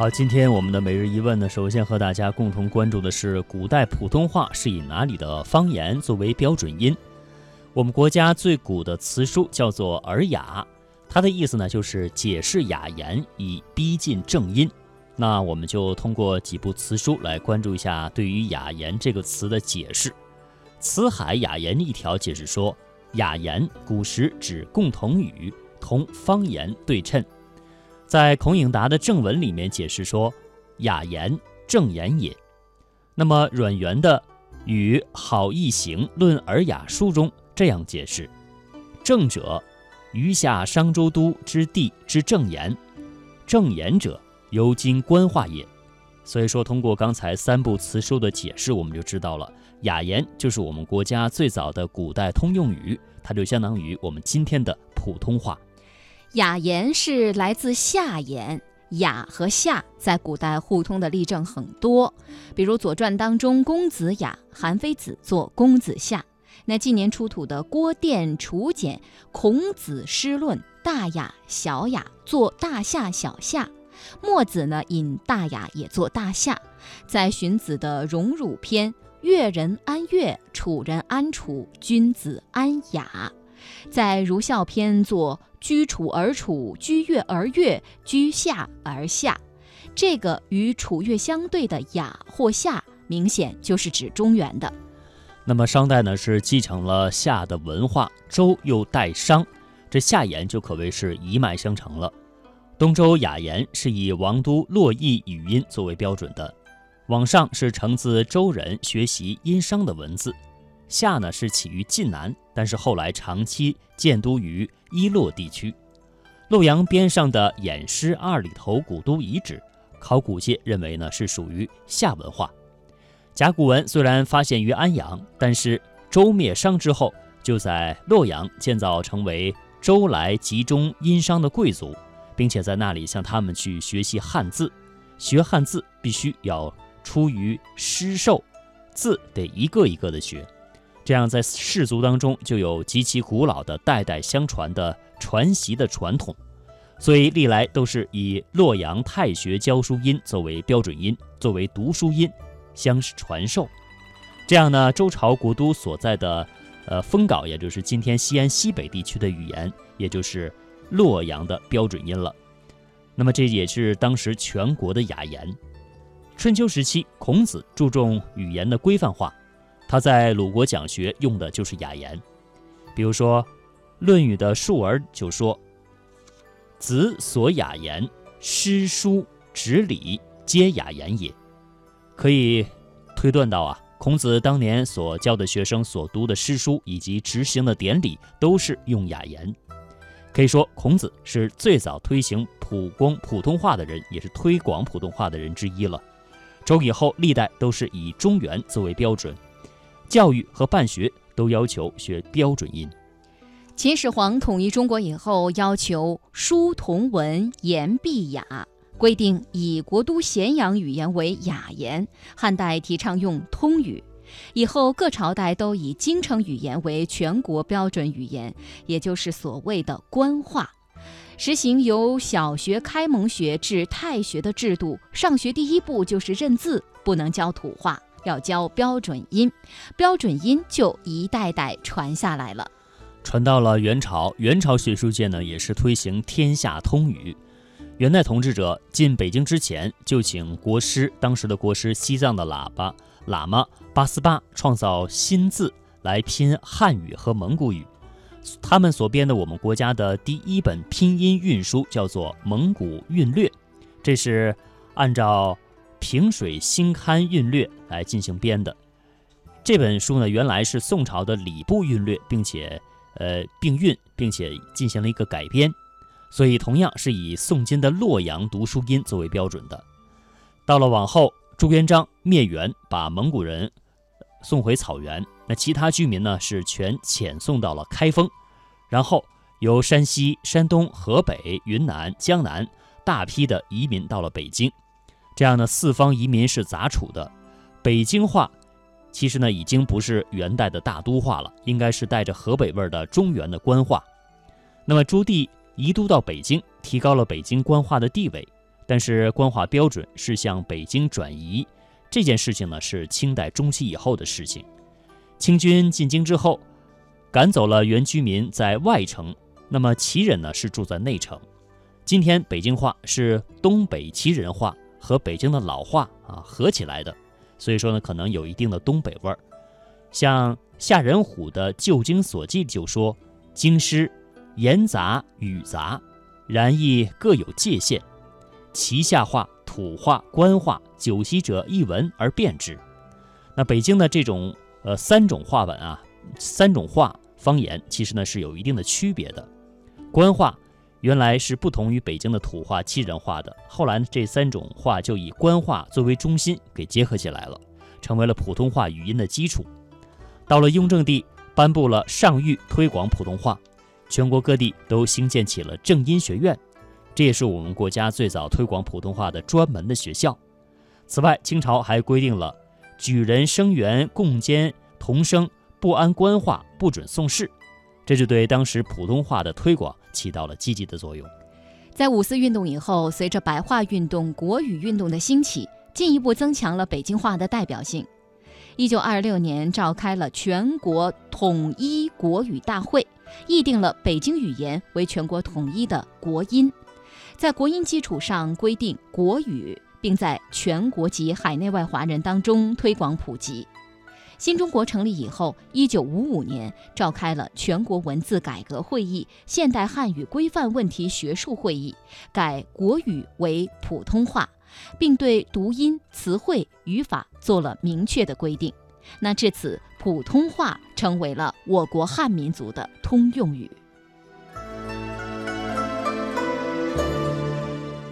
好，今天我们的每日一问呢，首先和大家共同关注的是古代普通话是以哪里的方言作为标准音？我们国家最古的词书叫做《尔雅》，它的意思呢就是解释雅言以逼近正音。那我们就通过几部词书来关注一下对于雅言这个词的解释。《辞海雅言》一条解释说，雅言古时指共同语，同方言对称。在孔颖达的正文里面解释说，雅言正言也。那么阮元的《与好易行论尔雅书》中这样解释：正者，余下商周都之地之正言；正言者，由今官话也。所以说，通过刚才三部词书的解释，我们就知道了雅言就是我们国家最早的古代通用语，它就相当于我们今天的普通话。雅言是来自夏言，雅和夏在古代互通的例证很多，比如《左传》当中公子雅，韩非子作公子夏。那近年出土的郭店楚简《孔子诗论》，大雅、小雅作大夏、小夏。墨子呢引大雅也作大夏。在荀子的《荣辱篇》，越人安越，楚人安楚，君子安雅。在儒孝篇作居楚而楚，居越而越，居夏而夏。这个与楚越相对的雅或夏，明显就是指中原的。那么商代呢是继承了夏的文化，周又代商，这夏言就可谓是一脉相承了。东周雅言是以王都洛邑语音作为标准的，往上是承自周人学习殷商的文字。夏呢是起于晋南，但是后来长期建都于伊洛地区。洛阳边上的偃师二里头古都遗址，考古界认为呢是属于夏文化。甲骨文虽然发现于安阳，但是周灭商之后，就在洛阳建造，成为周来集中殷商的贵族，并且在那里向他们去学习汉字。学汉字必须要出于诗授，字得一个一个的学。这样，在氏族当中就有极其古老的代代相传的传习的传统，所以历来都是以洛阳太学教书音作为标准音，作为读书音相传授。这样呢，周朝国都所在的呃封稿，也就是今天西安西北地区的语言，也就是洛阳的标准音了。那么这也是当时全国的雅言。春秋时期，孔子注重语言的规范化。他在鲁国讲学用的就是雅言，比如说《论语》的述而就说：“子所雅言，诗书执礼皆雅言也。”可以推断到啊，孔子当年所教的学生所读的诗书以及执行的典礼都是用雅言。可以说，孔子是最早推行普光普通话的人，也是推广普通话的人之一了。周以后历代都是以中原作为标准。教育和办学都要求学标准音。秦始皇统一中国以后，要求书同文，言必雅，规定以国都咸阳语言为雅言。汉代提倡用通语，以后各朝代都以京城语言为全国标准语言，也就是所谓的官话，实行由小学开蒙学至太学的制度。上学第一步就是认字，不能教土话。要教标准音，标准音就一代代传下来了。传到了元朝，元朝学术界呢也是推行天下通语。元代统治者进北京之前，就请国师，当时的国师西藏的喇叭喇嘛八思巴创造新字来拼汉语和蒙古语。他们所编的我们国家的第一本拼音运书叫做《蒙古韵略》，这是按照。平水新刊韵略来进行编的这本书呢，原来是宋朝的礼部韵略，并且呃并韵，并且进行了一个改编，所以同样是以宋金的洛阳读书音作为标准的。到了往后，朱元璋灭元，把蒙古人送回草原，那其他居民呢是全遣送到了开封，然后由山西、山东、河北、云南、江南大批的移民到了北京。这样的四方移民是杂处的，北京话其实呢已经不是元代的大都话了，应该是带着河北味儿的中原的官话。那么朱棣移都到北京，提高了北京官话的地位。但是官话标准是向北京转移，这件事情呢是清代中期以后的事情。清军进京之后，赶走了原居民在外城，那么旗人呢是住在内城。今天北京话是东北旗人话和北京的老话啊合起来的，所以说呢可能有一定的东北味儿。像夏仁虎的《旧京所记》就说：“京师言杂语杂，然亦各有界限。其下话、土话、官话，久习者一闻而辨之。”那北京的这种呃三种话文啊，三种话方言，其实呢是有一定的区别的。官话原来是不同于北京的土话、七人话的，后来这三种话就以官话作为中心给结合起来了，成为了普通话语音的基础。到了雍正帝颁布了上谕推广普通话，全国各地都兴建起了正音学院，这也是我们国家最早推广普通话的专门的学校。此外，清朝还规定了举人生员共监同声，不安官话，不准送仕，这就对当时普通话的推广起到了积极的作用。在五四运动以后，随着白话运动、国语运动的兴起，进一步增强了北京话的代表性。一九二六年召开了全国统一国语大会，议定了北京语言为全国统一的国音，在国音基础上规定国语，并在全国及海内外华人当中推广普及。新中国成立以后，一九五五年召开了全国文字改革会议、现代汉语规范问题学术会议，改国语为普通话。并对读音、词汇、语法做了明确的规定。那至此，普通话成为了我国汉民族的通用语。